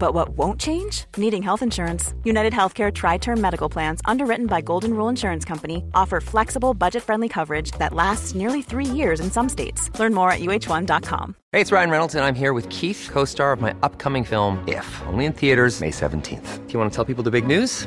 But what won't change? Needing health insurance. United Healthcare Tri Term Medical Plans, underwritten by Golden Rule Insurance Company, offer flexible, budget friendly coverage that lasts nearly three years in some states. Learn more at uh1.com. Hey, it's Ryan Reynolds, and I'm here with Keith, co star of my upcoming film, If, only in theaters, May 17th. Do you want to tell people the big news?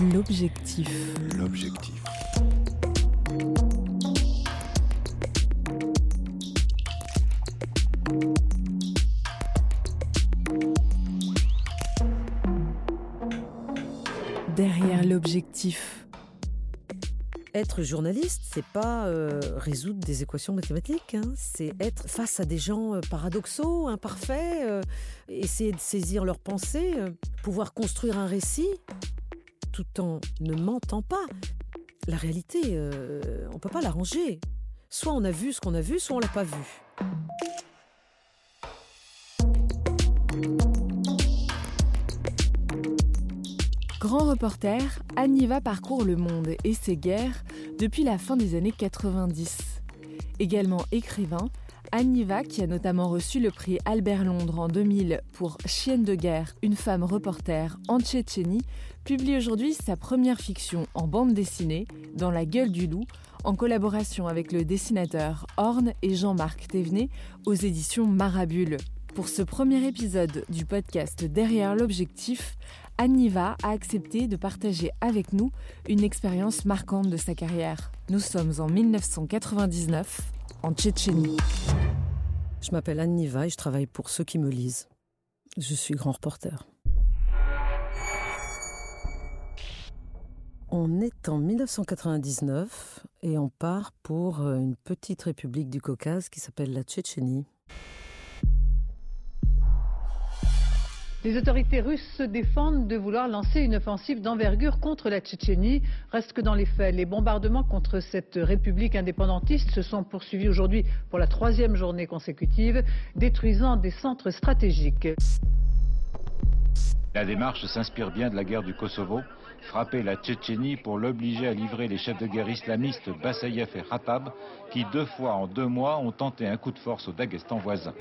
l'objectif. l'objectif. Derrière l'objectif. Être journaliste, c'est pas euh, résoudre des équations mathématiques, hein. c'est être face à des gens euh, paradoxaux, imparfaits, euh, essayer de saisir leurs pensées, euh, pouvoir construire un récit tout en ne mentant pas. La réalité, euh, on peut pas l'arranger. Soit on a vu ce qu'on a vu, soit on l'a pas vu. Grand reporter, Anniva parcourt le monde et ses guerres depuis la fin des années 90. Également écrivain, Anniva, qui a notamment reçu le prix Albert Londres en 2000 pour Chienne de guerre, une femme reporter en Tchétchénie, publie aujourd'hui sa première fiction en bande dessinée, Dans la gueule du loup, en collaboration avec le dessinateur Horn et Jean-Marc Thévenet aux éditions Marabule. Pour ce premier épisode du podcast Derrière l'objectif, Anniva a accepté de partager avec nous une expérience marquante de sa carrière. Nous sommes en 1999, en Tchétchénie. Je m'appelle Anne Niva et je travaille pour ceux qui me lisent. Je suis grand reporter. On est en 1999 et on part pour euh, une petite république du Caucase qui s'appelle la Tchétchénie. Les autorités russes se défendent de vouloir lancer une offensive d'envergure contre la Tchétchénie. Reste que dans les faits, les bombardements contre cette république indépendantiste se sont poursuivis aujourd'hui pour la troisième journée consécutive, détruisant des centres stratégiques. La démarche s'inspire bien de la guerre du Kosovo, frapper la Tchétchénie pour l'obliger à livrer les chefs de guerre islamistes Bassayev et Khattab, qui deux fois en deux mois ont tenté un coup de force au Daghestan voisin.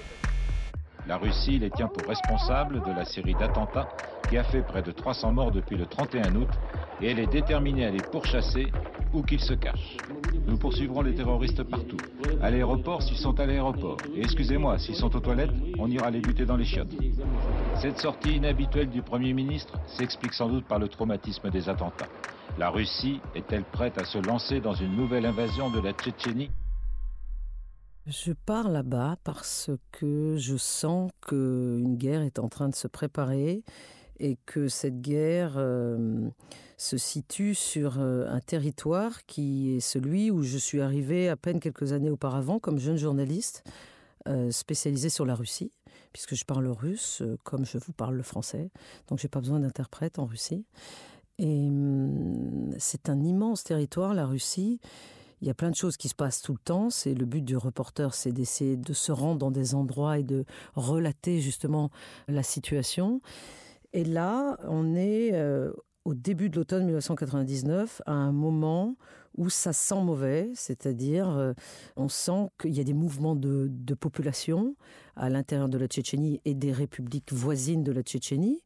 La Russie les tient pour responsables de la série d'attentats qui a fait près de 300 morts depuis le 31 août et elle est déterminée à les pourchasser où qu'ils se cachent. Nous poursuivrons les terroristes partout. À l'aéroport s'ils sont à l'aéroport. Et excusez-moi, s'ils sont aux toilettes, on ira les buter dans les chiottes. Cette sortie inhabituelle du Premier ministre s'explique sans doute par le traumatisme des attentats. La Russie est-elle prête à se lancer dans une nouvelle invasion de la Tchétchénie? Je pars là-bas parce que je sens qu'une guerre est en train de se préparer et que cette guerre euh, se situe sur euh, un territoire qui est celui où je suis arrivé à peine quelques années auparavant comme jeune journaliste euh, spécialisé sur la Russie, puisque je parle russe euh, comme je vous parle le français, donc j'ai pas besoin d'interprète en Russie. Et hum, c'est un immense territoire, la Russie. Il y a plein de choses qui se passent tout le temps. C'est le but du reporter, c'est d'essayer de se rendre dans des endroits et de relater justement la situation. Et là, on est euh, au début de l'automne 1999, à un moment où ça sent mauvais, c'est-à-dire euh, on sent qu'il y a des mouvements de, population à l'intérieur de la Tchétchénie et des républiques voisines de la Tchétchénie,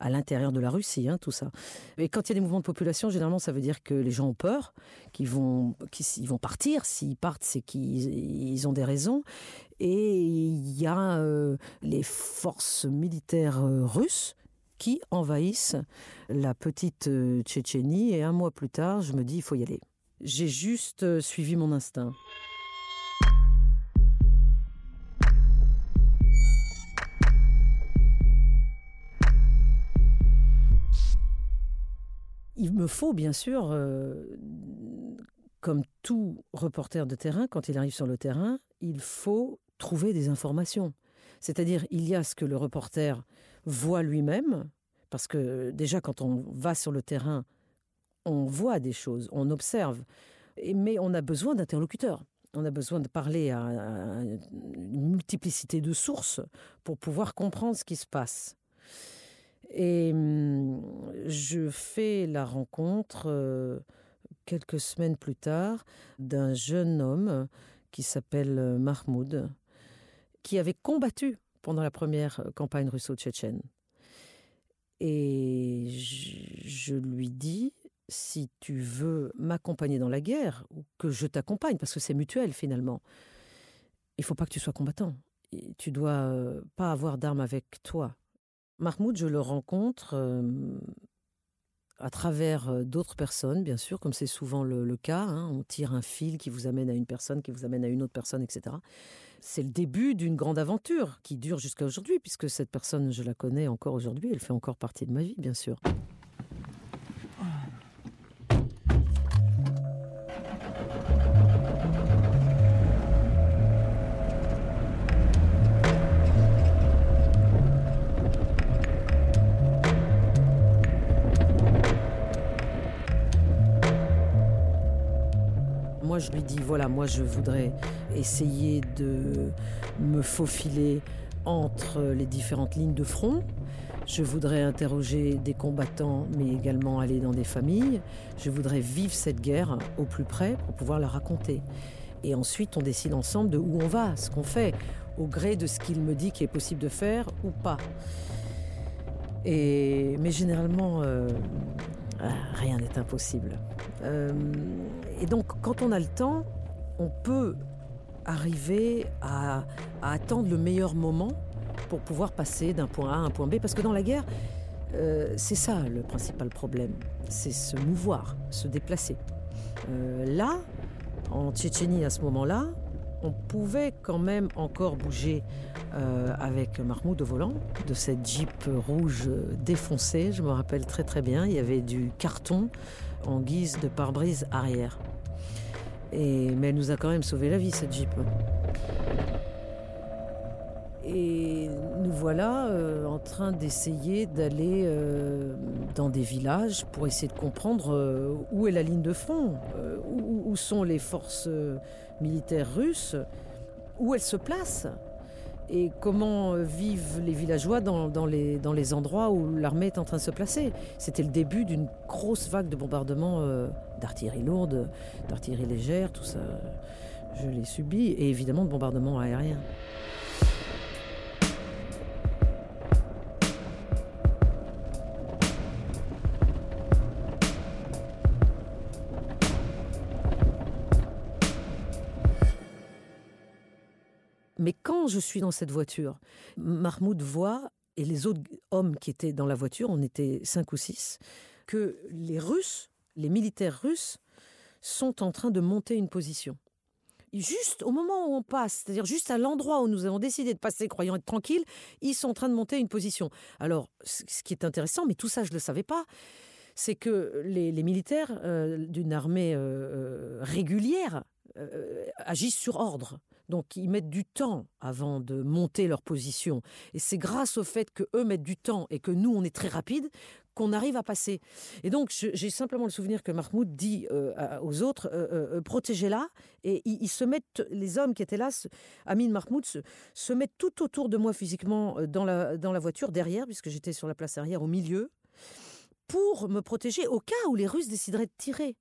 à l'intérieur de la Russie, hein, tout ça. Et quand il y a des mouvements de population, généralement, ça veut dire que les gens ont peur, qu'ils vont, qu'ils vont partir. S'ils partent, c'est qu'ils ils ont des raisons. Et il y a euh, les forces militaires euh, russes qui envahissent la petite Tchétchénie. Et un mois plus tard, je me dis, il faut y aller. J'ai juste euh, suivi mon instinct. Il me faut bien sûr, euh, comme tout reporter de terrain, quand il arrive sur le terrain, il faut trouver des informations. C'est-à-dire, il y a ce que le reporter voit lui-même, parce que déjà quand on va sur le terrain, on voit des choses, on observe, mais on a besoin d'interlocuteurs. On a besoin de parler à, une multiplicité de sources pour pouvoir comprendre ce qui se passe. Et hum, je fais la rencontre euh, quelques semaines plus tard d'un jeune homme qui s'appelle euh, Mahmoud, qui avait combattu pendant la première euh, campagne russo-tchétchène. Et je lui dis, si tu veux m'accompagner dans la guerre, ou que je t'accompagne, parce que c'est mutuel finalement, il faut pas que tu sois combattant. Et Tu dois euh, pas avoir d'armes avec toi. Mahmoud, je le rencontre euh, à travers euh, d'autres personnes, bien sûr, comme c'est souvent le, cas. hein. On tire un fil qui vous amène à une personne, qui vous amène à une autre personne, etc. C'est le début d'une grande aventure qui dure jusqu'à aujourd'hui, puisque cette personne, je la connais encore aujourd'hui, elle fait encore partie de ma vie, bien sûr. Je lui dis, voilà, moi, je voudrais essayer de me faufiler entre les différentes lignes de front. Je voudrais interroger des combattants, mais également aller dans des familles. Je voudrais vivre cette guerre au plus près pour pouvoir la raconter. Et ensuite, on décide ensemble de où on va, ce qu'on fait, au gré de ce qu'il me dit qu'il est possible de faire ou pas. Et, mais généralement, euh, rien n'est impossible. Euh, et donc, quand on a le temps, on peut arriver à, attendre le meilleur moment pour pouvoir passer d'un point A à un point B. Parce que dans la guerre, euh, c'est ça le principal problème. C'est se mouvoir, se déplacer. Euh, là, en Tchétchénie, à ce moment-là, on pouvait quand même encore bouger euh, avec Mahmoud au volant de cette Jeep rouge défoncée. Je me rappelle très très bien. Il y avait du carton en guise de pare-brise arrière. Et, mais elle nous a quand même sauvé la vie, cette Jeep. Et nous voilà euh, en train d'essayer d'aller euh, dans des villages pour essayer de comprendre euh, où est la ligne de front, où, sont les forces militaires russes, où elles se placent et comment euh, vivent les villageois dans, les endroits où l'armée est en train de se placer? C'était le début d'une grosse vague de bombardements euh, d'artillerie lourde, d'artillerie légère, tout ça. Je l'ai subi, et évidemment de bombardements aériens. Je suis dans cette voiture, Mahmoud voit, et les autres hommes qui étaient dans la voiture, on était cinq ou six, que les Russes, les militaires russes, sont en train de monter une position. Juste au moment où on passe, c'est-à-dire juste à l'endroit où nous avons décidé de passer, croyant être tranquille, ils sont en train de monter une position. Alors, ce qui est intéressant, mais tout ça je ne le savais pas, c'est que les, militaires euh, d'une armée euh, euh, régulière agissent sur ordre. Donc ils mettent du temps avant de monter leur position. Et c'est grâce au fait que eux mettent du temps et que nous on est très rapide qu'on arrive à passer. Et donc j'ai simplement le souvenir que Mahmoud dit euh, aux autres euh, euh, protégez-la. Et ils, se mettent, les hommes qui étaient là, Amin Mahmoud, se, se mettent tout autour de moi physiquement dans la voiture derrière, puisque j'étais sur la place arrière au milieu. pour me protéger au cas où les Russes décideraient de tirer.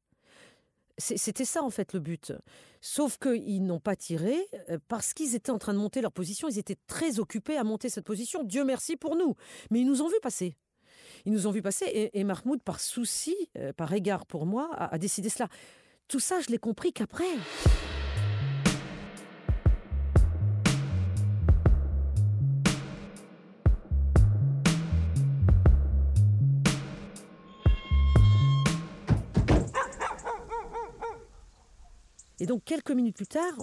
C'était ça en fait le but. Sauf qu'ils n'ont pas tiré euh, parce qu'ils étaient en train de monter leur position. Ils étaient très occupés à monter cette position. Dieu merci pour nous. Mais ils nous ont vus passer. Ils nous ont vus passer et, Mahmoud, par souci, euh, par égard pour moi, a décidé cela. Tout ça, je l'ai compris qu'après. Et donc quelques minutes plus tard,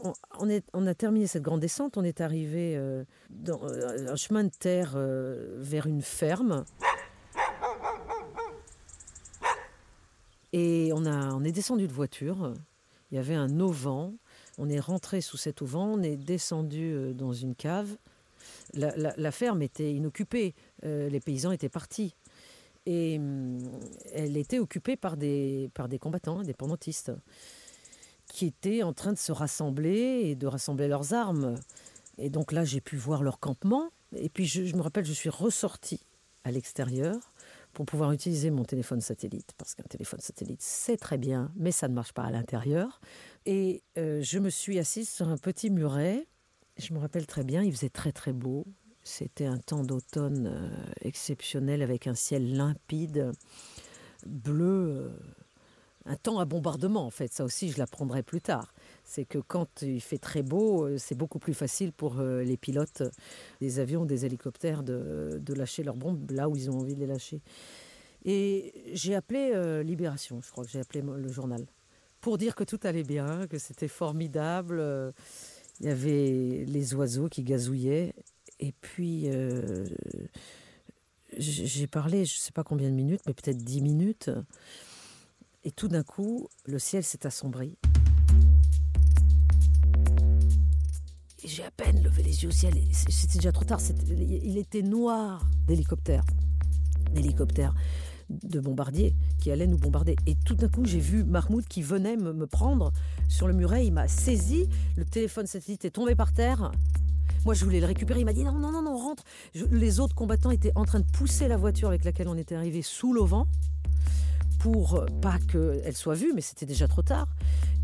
on, a terminé cette grande descente, on est arrivé euh, dans euh, un chemin de terre euh, vers une ferme. Et on, a, on est descendu de voiture, il y avait un auvent, on est rentré sous cet auvent, on est descendu dans une cave. La, la ferme était inoccupée, les paysans étaient partis. Et hum, elle était occupée par des, par des combattants, des pendentistes qui étaient en train de se rassembler et de rassembler leurs armes. Et donc là, j'ai pu voir leur campement. Et puis, je, me rappelle, je suis ressortie à l'extérieur pour pouvoir utiliser mon téléphone satellite, parce qu'un téléphone satellite, c'est très bien, mais ça ne marche pas à l'intérieur. Et euh, je me suis assise sur un petit muret. Je me rappelle très bien, il faisait très très beau. C'était un temps d'automne euh, exceptionnel avec un ciel limpide, bleu. Euh, un temps à bombardement, en fait. Ça aussi, je l'apprendrai plus tard. C'est que quand il fait très beau, euh, c'est beaucoup plus facile pour euh, les pilotes des avions, des hélicoptères de, lâcher leurs bombes là où ils ont envie de les lâcher. Et j'ai appelé euh, Libération, je crois que j'ai appelé le journal, pour dire que tout allait bien, que c'était formidable. Il y avait les oiseaux qui gazouillaient. Et puis, j'ai parlé, je ne sais pas combien de minutes, mais peut-être dix minutes. Et tout d'un coup, le ciel s'est assombri. J'ai à peine levé les yeux au ciel. C'était déjà trop tard. il était noir d'hélicoptères. D'hélicoptères de bombardiers qui allaient nous bombarder. Et tout d'un coup, j'ai vu Mahmoud qui venait me, prendre sur le muret. Il m'a saisi. Le téléphone satellite est tombé par terre. Moi, je voulais le récupérer. Il m'a dit non, non, non, non, rentre. les autres combattants étaient en train de pousser la voiture avec laquelle on était arrivé sous l'auvent pour pas qu'elle soit vue, mais c'était déjà trop tard.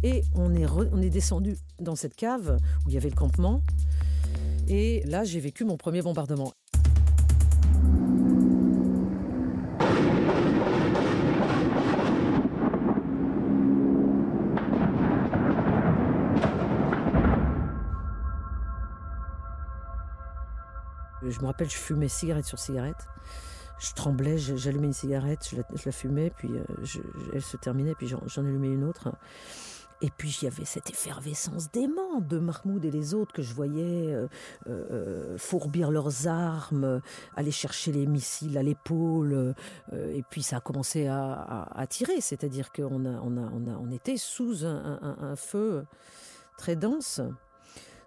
Et on est, on est descendu dans cette cave où il y avait le campement. Et là, j'ai vécu mon premier bombardement. Je me rappelle, je fumais cigarette sur cigarette je tremblais, j'allumais une cigarette, je la, fumais, puis euh, elle se terminait, puis j'en allumais une autre. Et puis il y avait cette effervescence d'aimant de Mahmoud et les autres que je voyais euh, euh, fourbir leurs armes, aller chercher les missiles à l'épaule. et puis ça a commencé à, tirer, c'est-à-dire qu'on on était sous un feu très dense.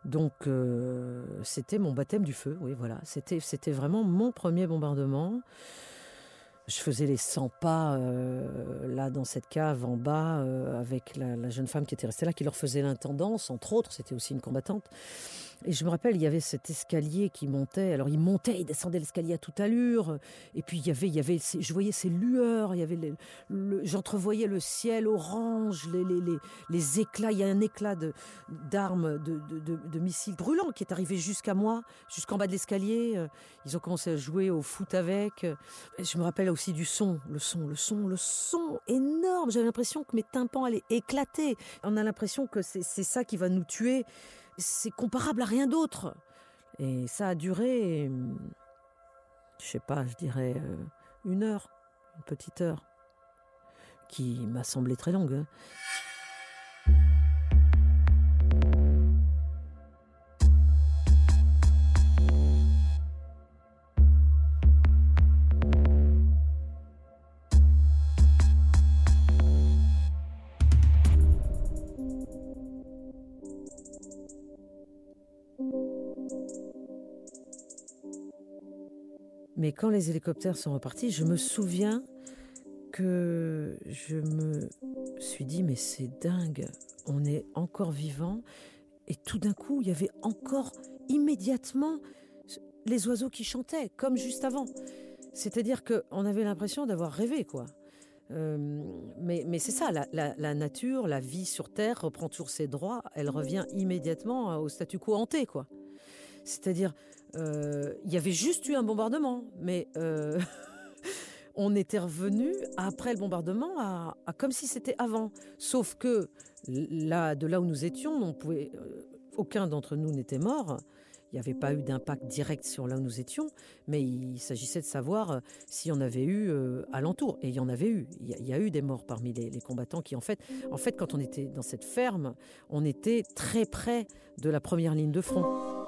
Donc euh, c'était mon baptême du feu, oui voilà, c'était vraiment mon premier bombardement. Je faisais les 100 pas euh, là dans cette cave en bas euh, avec la, jeune femme qui était restée là, qui leur faisait l'intendance, entre autres, c'était aussi une combattante. Et je me rappelle, il y avait cet escalier qui montait. Alors il montait, il descendait l'escalier à toute allure. Et puis il y avait, il y avait, je voyais ces lueurs. Il y avait, j'entrevoyais le ciel orange, les, les, les, les, éclats. Il y a un éclat de d'armes, de, de, de, missiles brûlants qui est arrivé jusqu'à moi, jusqu'en bas de l'escalier. Euh, ils ont commencé à jouer au foot avec. Je me rappelle aussi du son, le son, le son, le son énorme. J'avais l'impression que mes tympans allaient éclater. On a l'impression que c'est ça qui va nous tuer c'est comparable à rien d'autre. Et ça a duré, je sais pas, je dirais euh, une heure, une petite heure, qui m'a semblé très longue. Quand les hélicoptères sont repartis, je me souviens que je me suis dit, mais c'est dingue, on est encore vivant. Et tout d'un coup, il y avait encore immédiatement les oiseaux qui chantaient, comme juste avant. C'est-à-dire qu'on avait l'impression d'avoir rêvé, quoi. Euh, mais, c'est ça, la, la, nature, la vie sur Terre reprend toujours ses droits, elle revient immédiatement au statu quo hanté, quoi. C'est-à-dire, euh, il y avait juste eu un bombardement, mais euh, on était revenu après le bombardement à, comme si c'était avant. Sauf que là, de là où nous étions, on pouvait, aucun d'entre nous n'était mort. Il n'y avait pas eu d'impact direct sur là où nous étions, mais il s'agissait de savoir euh, s'il y en avait eu euh, alentour. Et il y en avait eu. Il y, a, eu des morts parmi les, les, combattants qui, en fait, en fait, quand on était dans cette ferme, on était très près de la première ligne de front.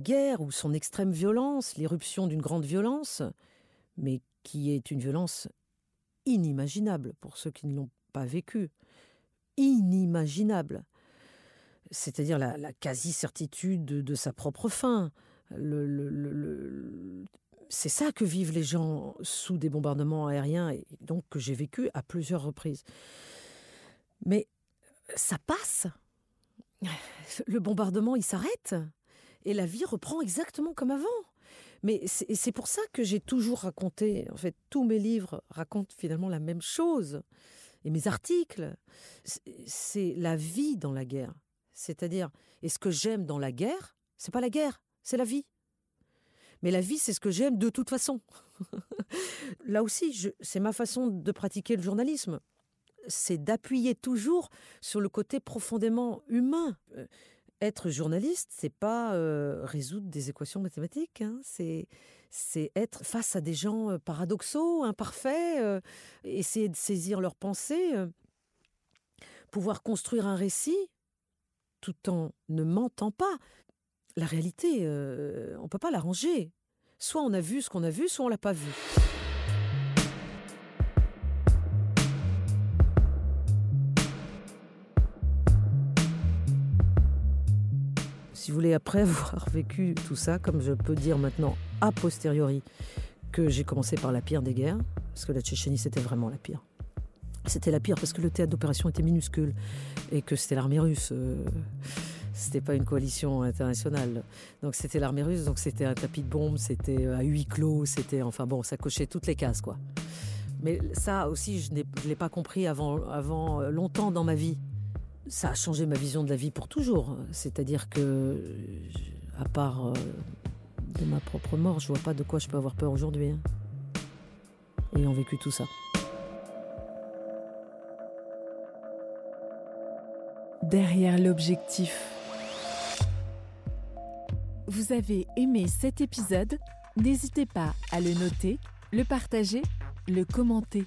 Guerre ou son extrême violence, l'éruption d'une grande violence, mais qui est une violence inimaginable pour ceux qui ne l'ont pas vécu. Inimaginable. C'est-à-dire la, quasi-certitude de, sa propre fin. c'est ça que vivent les gens sous des bombardements aériens et donc que j'ai vécu à plusieurs reprises. Mais ça passe. Le bombardement, il s'arrête et la vie reprend exactement comme avant. Mais c'est pour ça que j'ai toujours raconté, en fait, tous mes livres racontent finalement la même chose. Et mes articles, c'est la vie dans la guerre. C'est-à-dire, et ce que j'aime dans la guerre, c'est pas la guerre, c'est la vie. Mais la vie, c'est ce que j'aime de toute façon. Là aussi, c'est ma façon de pratiquer le journalisme. C'est d'appuyer toujours sur le côté profondément humain. Être journaliste, c'est pas résoudre des équations mathématiques. Hein. c'est être face à des gens paradoxaux, imparfaits, essayer de saisir leurs pensées, pouvoir construire un récit tout en ne mentant pas. La réalité, on peut pas l'arranger. Soit on a vu ce qu'on a vu, soit on l'a pas vu. Si vous après avoir vécu tout ça, comme je peux dire maintenant a posteriori que j'ai commencé par la pire des guerres, parce que la Tchétchénie c'était vraiment la pire. C'était la pire parce que le théâtre d'opération était minuscule et que c'était l'armée russe. Euh, c'était pas une coalition internationale. Donc c'était l'armée russe, donc c'était un tapis de bombes, c'était euh, à huis clos, c'était enfin bon, ça cochait toutes les cases quoi. Mais ça aussi, je ne l'ai pas compris avant, avant euh, longtemps dans ma vie ça a changé ma vision de la vie pour toujours. C'est-à-dire que, à part euh, de ma propre mort, je vois pas de quoi je peux avoir peur aujourd'hui. Hein. Ayant vécu tout ça. Derrière l'objectif. Vous avez aimé cet épisode? N'hésitez pas à le noter, le partager, le commenter.